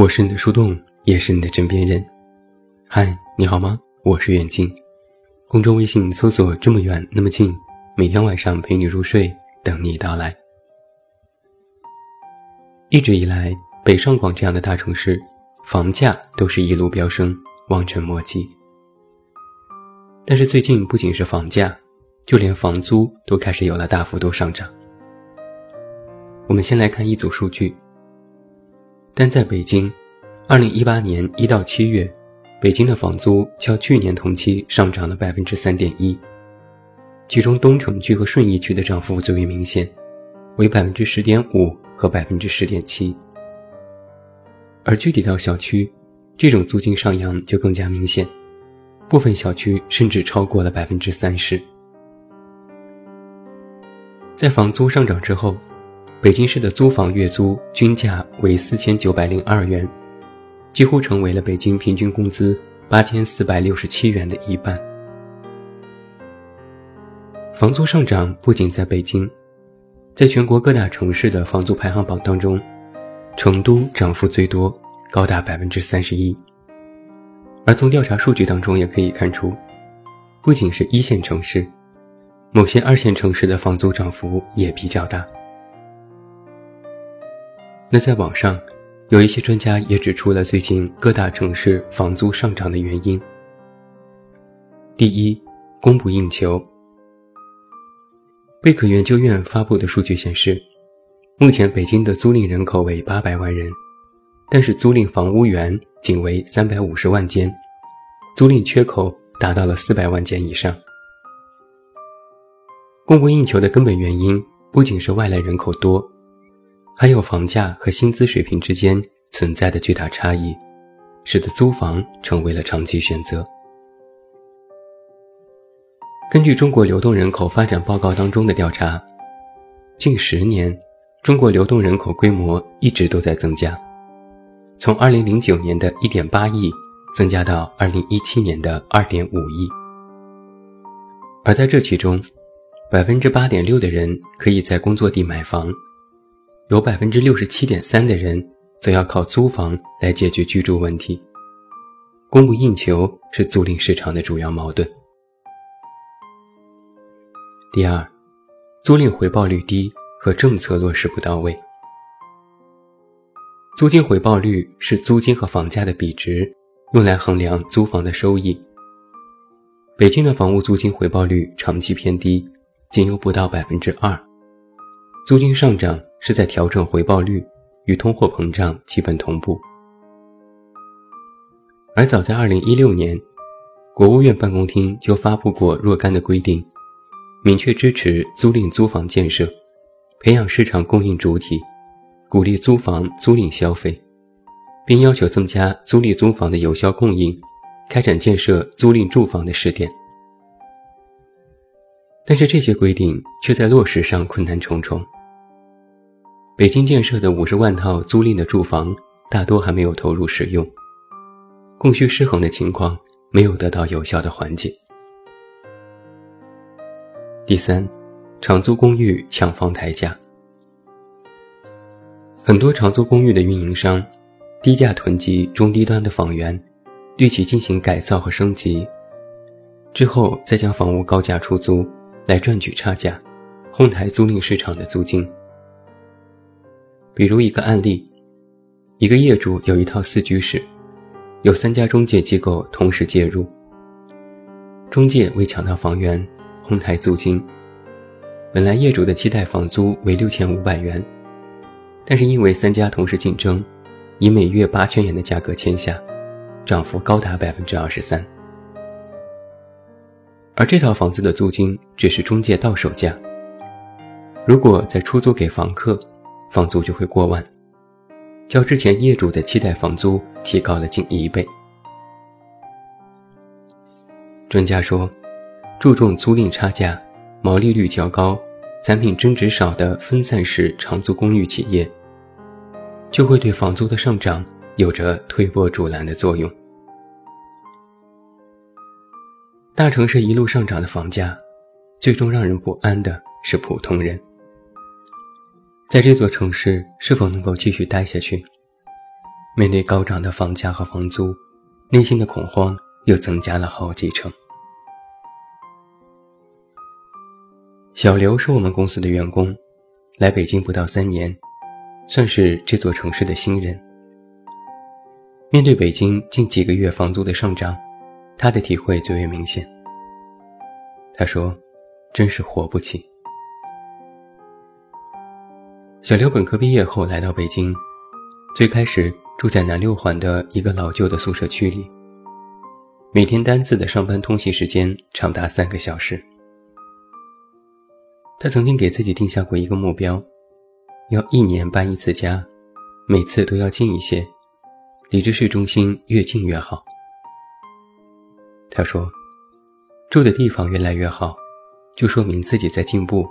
我是你的树洞，也是你的枕边人。嗨，你好吗？我是远近。公众微信搜索“这么远那么近”，每天晚上陪你入睡，等你到来。一直以来，北上广这样的大城市，房价都是一路飙升，望尘莫及。但是最近，不仅是房价，就连房租都开始有了大幅度上涨。我们先来看一组数据。但在北京，二零一八年一到七月，北京的房租较去年同期上涨了百分之三点一，其中东城区和顺义区的涨幅最为明显，为百分之十点五和百分之十点七。而具体到小区，这种租金上扬就更加明显，部分小区甚至超过了百分之三十。在房租上涨之后。北京市的租房月租均价为四千九百零二元，几乎成为了北京平均工资八千四百六十七元的一半。房租上涨不仅在北京，在全国各大城市的房租排行榜当中，成都涨幅最多，高达百分之三十一。而从调查数据当中也可以看出，不仅是一线城市，某些二线城市的房租涨幅也比较大。那在网上，有一些专家也指出了最近各大城市房租上涨的原因。第一，供不应求。贝壳研究院发布的数据显示，目前北京的租赁人口为八百万人，但是租赁房屋源仅为三百五十万间，租赁缺口达到了四百万间以上。供不应求的根本原因不仅是外来人口多。还有房价和薪资水平之间存在的巨大差异，使得租房成为了长期选择。根据中国流动人口发展报告当中的调查，近十年，中国流动人口规模一直都在增加，从2009年的1.8亿增加到2017年的2.5亿。而在这其中，百分之八点六的人可以在工作地买房。有百分之六十七点三的人则要靠租房来解决居住问题，供不应求是租赁市场的主要矛盾。第二，租赁回报率低和政策落实不到位。租金回报率是租金和房价的比值，用来衡量租房的收益。北京的房屋租金回报率长期偏低，仅有不到百分之二。租金上涨是在调整回报率，与通货膨胀基本同步。而早在2016年，国务院办公厅就发布过若干的规定，明确支持租赁租房建设，培养市场供应主体，鼓励租房租赁消费，并要求增加租赁租房的有效供应，开展建设租赁住房的试点。但是这些规定却在落实上困难重重。北京建设的五十万套租赁的住房大多还没有投入使用，供需失衡的情况没有得到有效的缓解。第三，长租公寓抢房抬价，很多长租公寓的运营商低价囤积中低端的房源，对其进行改造和升级，之后再将房屋高价出租。来赚取差价，哄抬租赁市场的租金。比如一个案例，一个业主有一套四居室，有三家中介机构同时介入。中介为抢到房源，哄抬租金。本来业主的期待房租为六千五百元，但是因为三家同时竞争，以每月八千元的价格签下，涨幅高达百分之二十三。而这套房子的租金只是中介到手价，如果再出租给房客，房租就会过万，较之前业主的期待房租提高了近一倍。专家说，注重租赁差价、毛利率较高、产品增值少的分散式长租公寓企业，就会对房租的上涨有着推波助澜的作用。大城市一路上涨的房价，最终让人不安的是普通人。在这座城市是否能够继续待下去？面对高涨的房价和房租，内心的恐慌又增加了好几成。小刘是我们公司的员工，来北京不到三年，算是这座城市的新人。面对北京近几个月房租的上涨，他的体会最为明显。他说：“真是活不起。”小刘本科毕业后来到北京，最开始住在南六环的一个老旧的宿舍区里。每天单次的上班通勤时间长达三个小时。他曾经给自己定下过一个目标，要一年搬一次家，每次都要近一些，离着市中心越近越好。他说：“住的地方越来越好，就说明自己在进步。”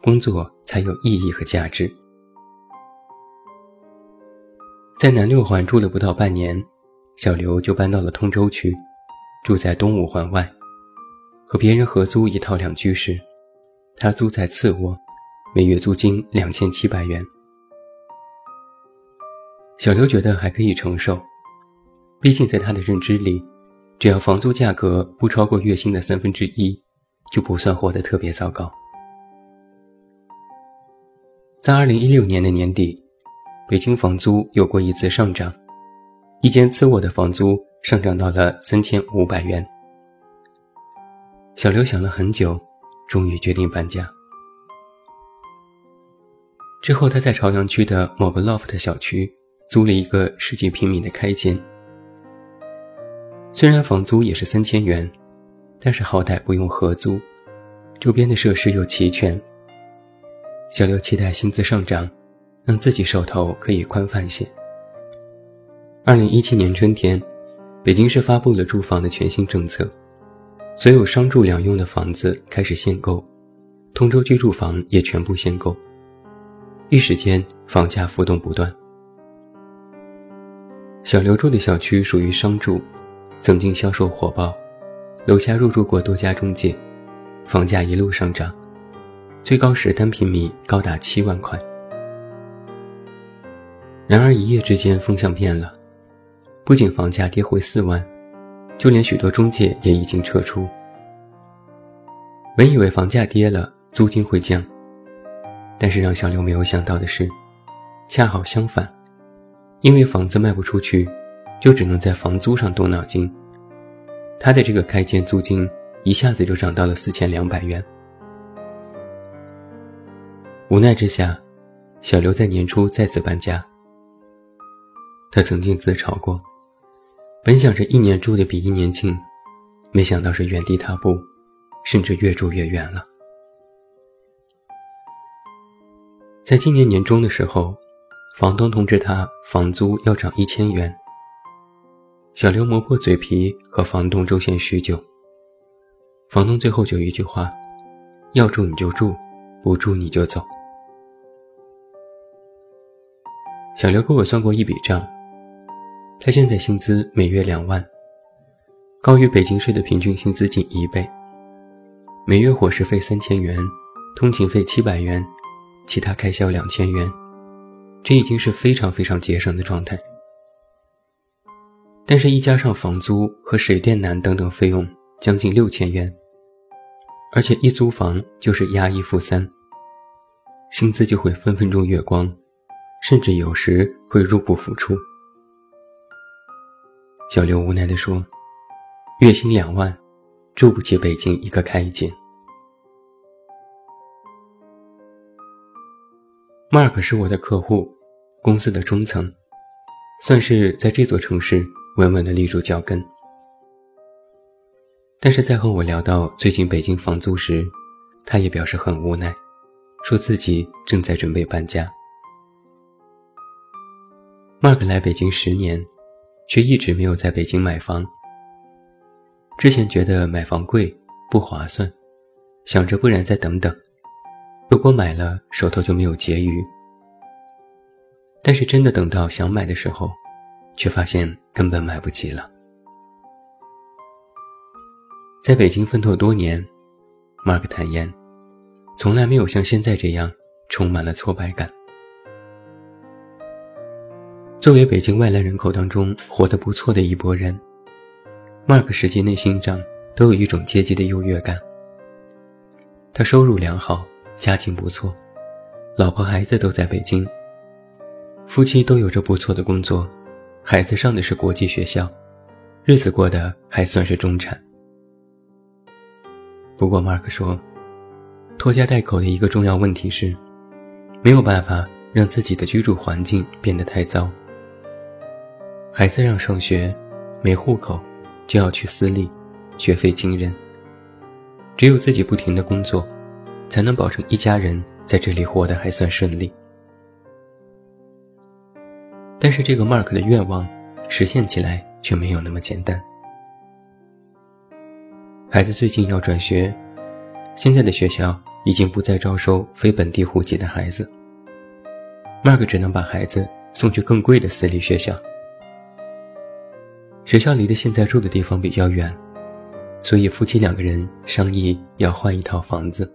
工作才有意义和价值。在南六环住了不到半年，小刘就搬到了通州区，住在东五环外，和别人合租一套两居室，他租在次卧，每月租金两千七百元。小刘觉得还可以承受，毕竟在他的认知里，只要房租价格不超过月薪的三分之一，就不算活得特别糟糕。在二零一六年的年底，北京房租有过一次上涨，一间次卧的房租上涨到了三千五百元。小刘想了很久，终于决定搬家。之后，他在朝阳区的某个 loft 小区租了一个十几平米的开间。虽然房租也是三千元，但是好歹不用合租，周边的设施又齐全。小刘期待薪资上涨，让自己手头可以宽泛些。二零一七年春天，北京市发布了住房的全新政策，所有商住两用的房子开始限购，通州居住房也全部限购。一时间，房价浮动不断。小刘住的小区属于商住，曾经销售火爆，楼下入驻过多家中介，房价一路上涨。最高时单平米高达七万块。然而一夜之间风向变了，不仅房价跌回四万，就连许多中介也已经撤出。本以为房价跌了，租金会降，但是让小刘没有想到的是，恰好相反，因为房子卖不出去，就只能在房租上动脑筋。他的这个开间租金一下子就涨到了四千两百元。无奈之下，小刘在年初再次搬家。他曾经自嘲过，本想着一年住的比一年近，没想到是原地踏步，甚至越住越远了。在今年年中的时候，房东通知他房租要涨一千元。小刘磨破嘴皮和房东周旋许久，房东最后就一句话：要住你就住，不住你就走。小刘给我算过一笔账，他现在薪资每月两万，高于北京市的平均薪资近一倍。每月伙食费三千元，通勤费七百元，其他开销两千元，这已经是非常非常节省的状态。但是，一加上房租和水电暖等等费用，将近六千元，而且一租房就是押一付三，薪资就会分分钟月光。甚至有时会入不敷出。小刘无奈地说：“月薪两万，住不起北京一个开间。” Mark 是我的客户，公司的中层，算是在这座城市稳稳的立住脚跟。但是在和我聊到最近北京房租时，他也表示很无奈，说自己正在准备搬家。Mark 来北京十年，却一直没有在北京买房。之前觉得买房贵不划算，想着不然再等等，如果买了手头就没有结余。但是真的等到想买的时候，却发现根本买不起了。在北京奋斗多年，Mark 坦言，从来没有像现在这样充满了挫败感。作为北京外来人口当中活得不错的一拨人，Mark 实际内心上都有一种阶级的优越感。他收入良好，家境不错，老婆孩子都在北京，夫妻都有着不错的工作，孩子上的是国际学校，日子过得还算是中产。不过，Mark 说，拖家带口的一个重要问题是，没有办法让自己的居住环境变得太糟。孩子让上学，没户口，就要去私立，学费惊人。只有自己不停的工作，才能保证一家人在这里活得还算顺利。但是这个 Mark 的愿望，实现起来却没有那么简单。孩子最近要转学，现在的学校已经不再招收非本地户籍的孩子。Mark 只能把孩子送去更贵的私立学校。学校离的现在住的地方比较远，所以夫妻两个人商议要换一套房子。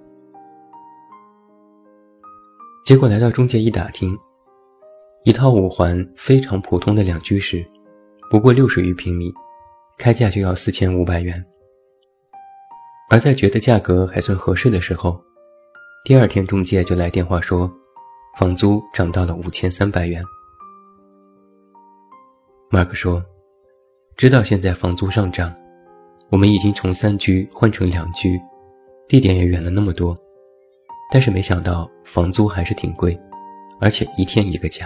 结果来到中介一打听，一套五环非常普通的两居室，不过六十余平米，开价就要四千五百元。而在觉得价格还算合适的时候，第二天中介就来电话说，房租涨到了五千三百元。马克说：“知道现在房租上涨，我们已经从三居换成两居，地点也远了那么多，但是没想到房租还是挺贵，而且一天一个价。”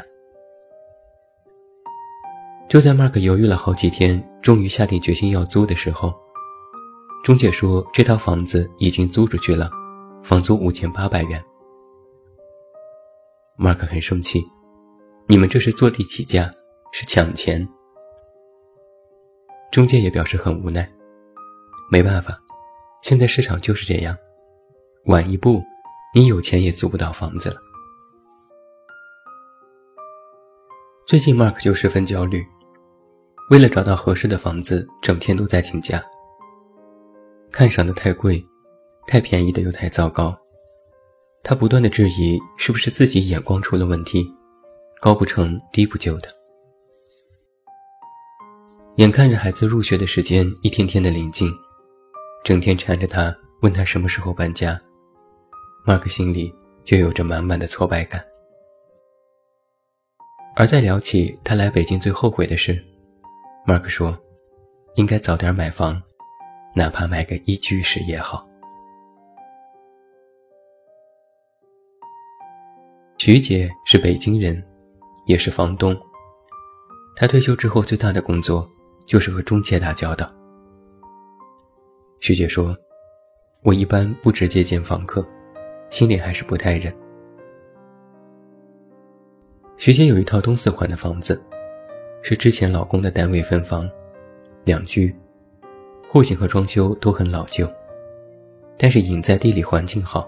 就在 Mark 犹豫了好几天，终于下定决心要租的时候。中介说这套房子已经租出去了，房租五千八百元。Mark 很生气，你们这是坐地起价，是抢钱。中介也表示很无奈，没办法，现在市场就是这样，晚一步，你有钱也租不到房子了。最近 Mark 就十分焦虑，为了找到合适的房子，整天都在请假。看上的太贵，太便宜的又太糟糕，他不断的质疑是不是自己眼光出了问题，高不成低不就的。眼看着孩子入学的时间一天天的临近，整天缠着他问他什么时候搬家马克心里就有着满满的挫败感。而在聊起他来北京最后悔的事，Mark 说，应该早点买房。哪怕买个一居室也好。徐姐是北京人，也是房东。她退休之后最大的工作就是和中介打交道。徐姐说：“我一般不直接见房客，心里还是不太忍。”徐姐有一套东四环的房子，是之前老公的单位分房，两居。户型和装修都很老旧，但是隐在地理环境好，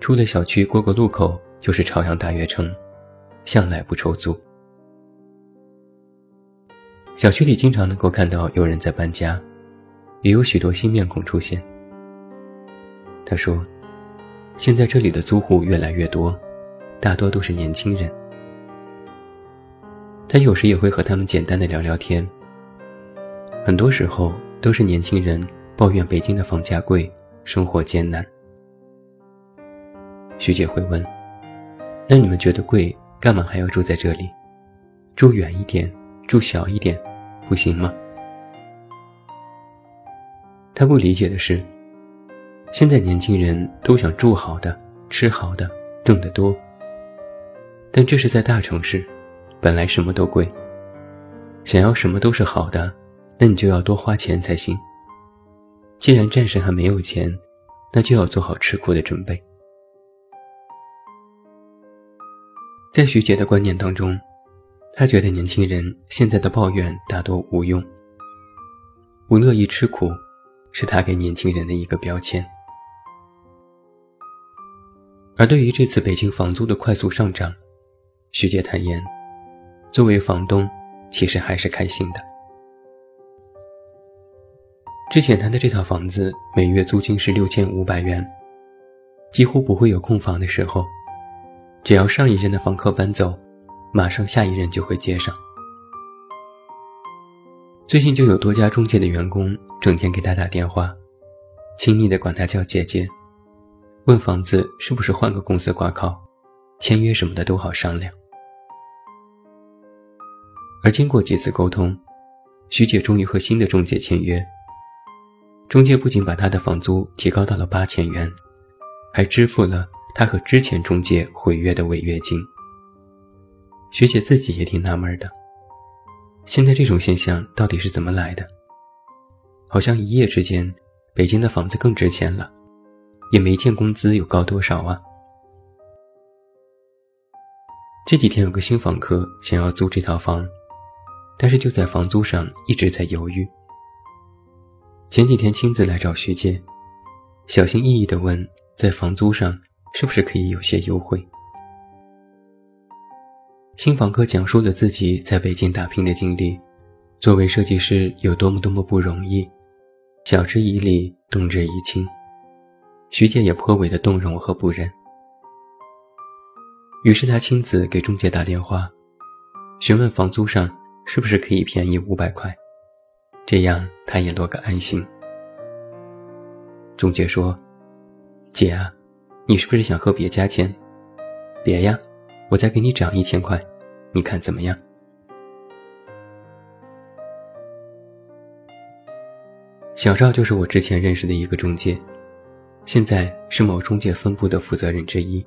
出了小区过个路口就是朝阳大悦城，向来不愁租。小区里经常能够看到有人在搬家，也有许多新面孔出现。他说：“现在这里的租户越来越多，大多都是年轻人。他有时也会和他们简单的聊聊天，很多时候。”都是年轻人抱怨北京的房价贵，生活艰难。徐姐会问：“那你们觉得贵，干嘛还要住在这里？住远一点，住小一点，不行吗？”他不理解的是，现在年轻人都想住好的，吃好的，挣得多。但这是在大城市，本来什么都贵，想要什么都是好的。那你就要多花钱才行。既然暂时还没有钱，那就要做好吃苦的准备。在徐姐的观念当中，她觉得年轻人现在的抱怨大多无用，不乐意吃苦，是她给年轻人的一个标签。而对于这次北京房租的快速上涨，徐姐坦言，作为房东，其实还是开心的。之前他的这套房子每月租金是六千五百元，几乎不会有空房的时候。只要上一任的房客搬走，马上下一任就会接上。最近就有多家中介的员工整天给他打电话，亲昵的管他叫姐姐，问房子是不是换个公司挂靠，签约什么的都好商量。而经过几次沟通，徐姐终于和新的中介签约。中介不仅把她的房租提高到了八千元，还支付了她和之前中介毁约的违约金。徐姐自己也挺纳闷的。现在这种现象到底是怎么来的？好像一夜之间，北京的房子更值钱了，也没见工资有高多少啊。这几天有个新房客想要租这套房，但是就在房租上一直在犹豫。前几天亲自来找徐姐，小心翼翼地问，在房租上是不是可以有些优惠？新房客讲述了自己在北京打拼的经历，作为设计师有多么多么不容易，晓之以理，动之以情。徐姐也颇为的动容和不忍，于是他亲自给中介打电话，询问房租上是不是可以便宜五百块，这样他也落个安心。中介说：“姐啊，你是不是想和别家签？别呀。”我再给你涨一千块，你看怎么样？小赵就是我之前认识的一个中介，现在是某中介分部的负责人之一。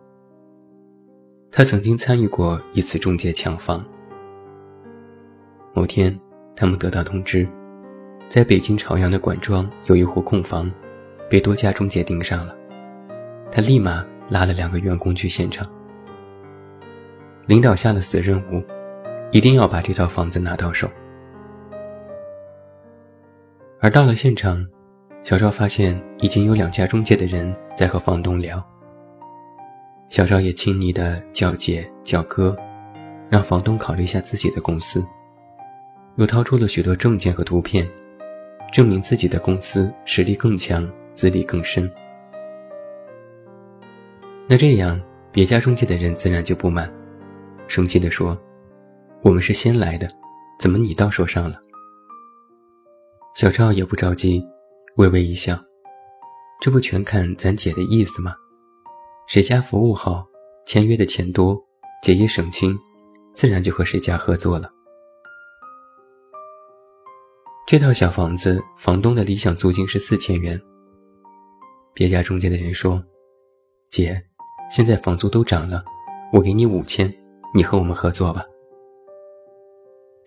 他曾经参与过一次中介抢房。某天，他们得到通知，在北京朝阳的管庄有一户空房，被多家中介盯上了。他立马拉了两个员工去现场。领导下了死任务，一定要把这套房子拿到手。而到了现场，小赵发现已经有两家中介的人在和房东聊。小赵也亲昵的叫姐叫哥，让房东考虑一下自己的公司，又掏出了许多证件和图片，证明自己的公司实力更强，资历更深。那这样，别家中介的人自然就不满。生气地说：“我们是先来的，怎么你倒说上了？”小赵也不着急，微微一笑：“这不全看咱姐的意思吗？谁家服务好，签约的钱多，姐也省心，自然就和谁家合作了。”这套小房子，房东的理想租金是四千元。别家中介的人说：“姐，现在房租都涨了，我给你五千。”你和我们合作吧。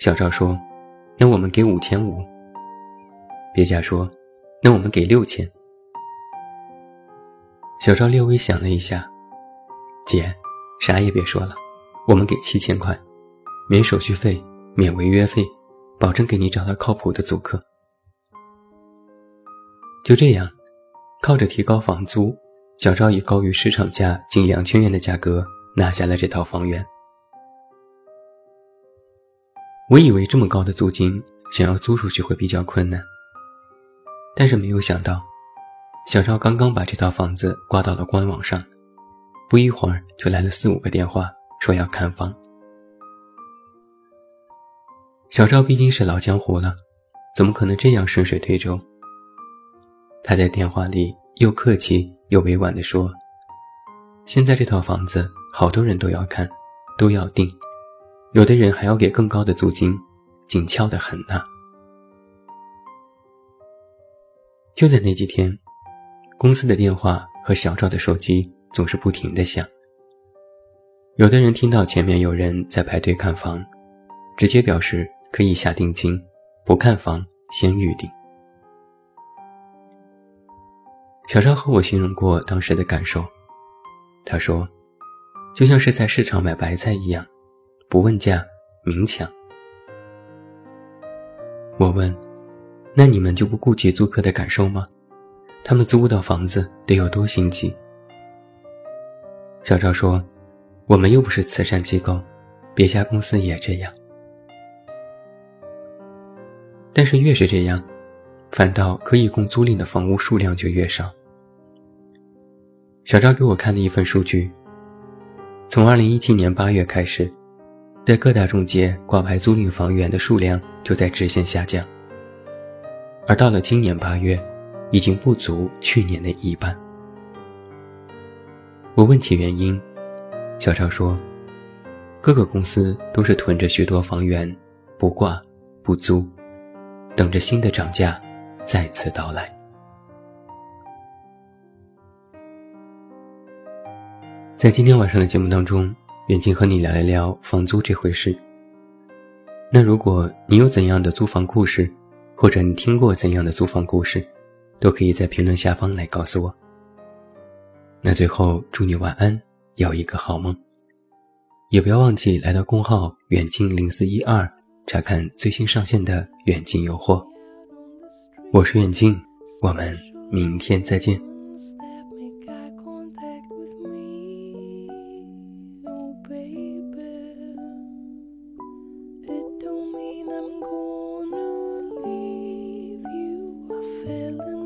小赵说：“那我们给五千五。”别家说：“那我们给六千。”小赵略微想了一下：“姐，啥也别说了，我们给七千块，免手续费，免违约费，保证给你找到靠谱的租客。”就这样，靠着提高房租，小赵以高于市场价近两千元的价格拿下了这套房源。我以为这么高的租金想要租出去会比较困难，但是没有想到，小赵刚刚把这套房子挂到了官网上，不一会儿就来了四五个电话说要看房。小赵毕竟是老江湖了，怎么可能这样顺水推舟？他在电话里又客气又委婉地说：“现在这套房子好多人都要看，都要订。”有的人还要给更高的租金，紧俏的很呐。就在那几天，公司的电话和小赵的手机总是不停的响。有的人听到前面有人在排队看房，直接表示可以下定金，不看房先预定。小赵和我形容过当时的感受，他说，就像是在市场买白菜一样。不问价，明抢。我问：“那你们就不顾及租客的感受吗？他们租不到房子得有多心急？”小赵说：“我们又不是慈善机构，别家公司也这样。但是越是这样，反倒可以供租赁的房屋数量就越少。”小赵给我看了一份数据：从二零一七年八月开始。在各大中介挂牌租赁房源的数量就在直线下降，而到了今年八月，已经不足去年的一半。我问起原因，小赵说，各个公司都是囤着许多房源，不挂不租，等着新的涨价再次到来。在今天晚上的节目当中。远近和你聊一聊房租这回事。那如果你有怎样的租房故事，或者你听过怎样的租房故事，都可以在评论下方来告诉我。那最后祝你晚安，有一个好梦。也不要忘记来到公号远近零四一二查看最新上线的远近诱惑。我是远近，我们明天再见。still